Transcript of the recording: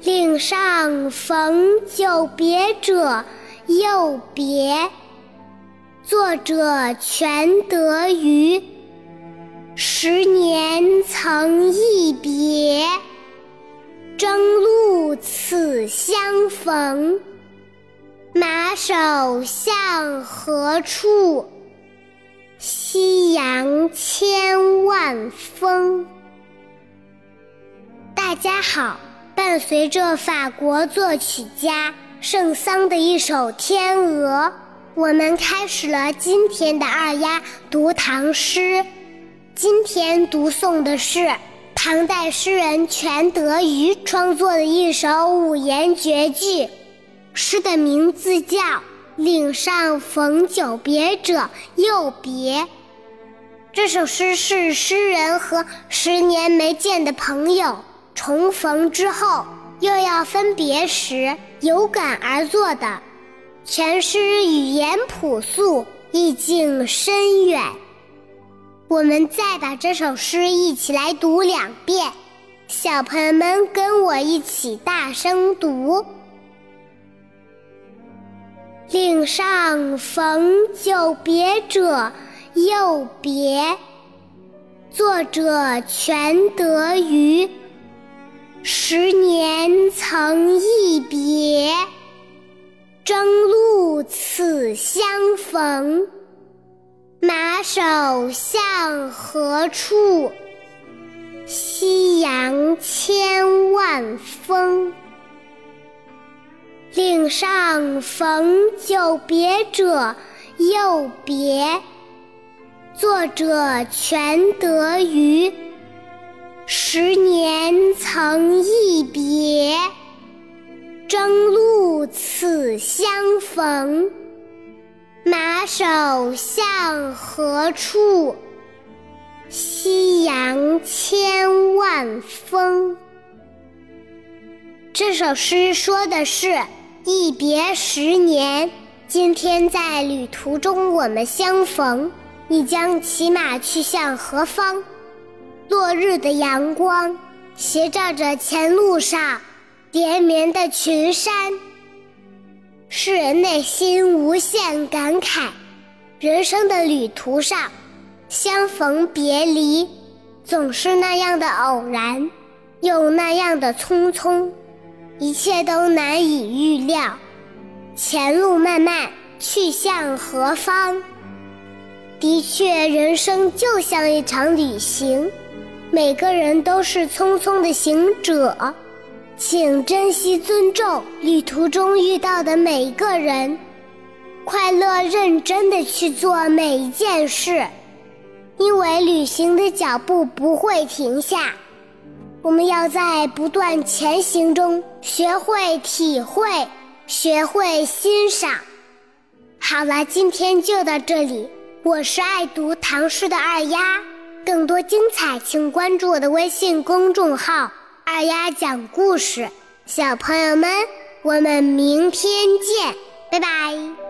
岭上逢久别者，又别。作者全德瑜。十年曾一别，征路此相逢。马首向何处？夕阳千万峰。大家好。伴随着法国作曲家圣桑的一首《天鹅》，我们开始了今天的二丫读唐诗。今天读诵的是唐代诗人全德瑜创作的一首五言绝句，诗的名字叫《岭上逢久别者又别》。这首诗是诗人和十年没见的朋友。重逢之后又要分别时，有感而作的。全诗语言朴素，意境深远。我们再把这首诗一起来读两遍，小朋友们跟我一起大声读：“岭上逢久别者，又别。”作者全德瑜。十年曾一别，征路此相逢。马首向何处？夕阳千万峰。岭上逢久别者，又别。作者全德瑜。十年曾一别，征路此相逢。马首向何处？夕阳千万峰。这首诗说的是一别十年，今天在旅途中我们相逢，你将骑马去向何方？落日的阳光斜照着前路上连绵的群山，使人内心无限感慨。人生的旅途上，相逢别离总是那样的偶然，又那样的匆匆，一切都难以预料。前路漫漫，去向何方？的确，人生就像一场旅行。每个人都是匆匆的行者，请珍惜、尊重旅途中遇到的每一个人，快乐、认真的去做每一件事，因为旅行的脚步不会停下。我们要在不断前行中学会体会，学会欣赏。好了，今天就到这里。我是爱读唐诗的二丫。更多精彩，请关注我的微信公众号“二丫讲故事”。小朋友们，我们明天见，拜拜。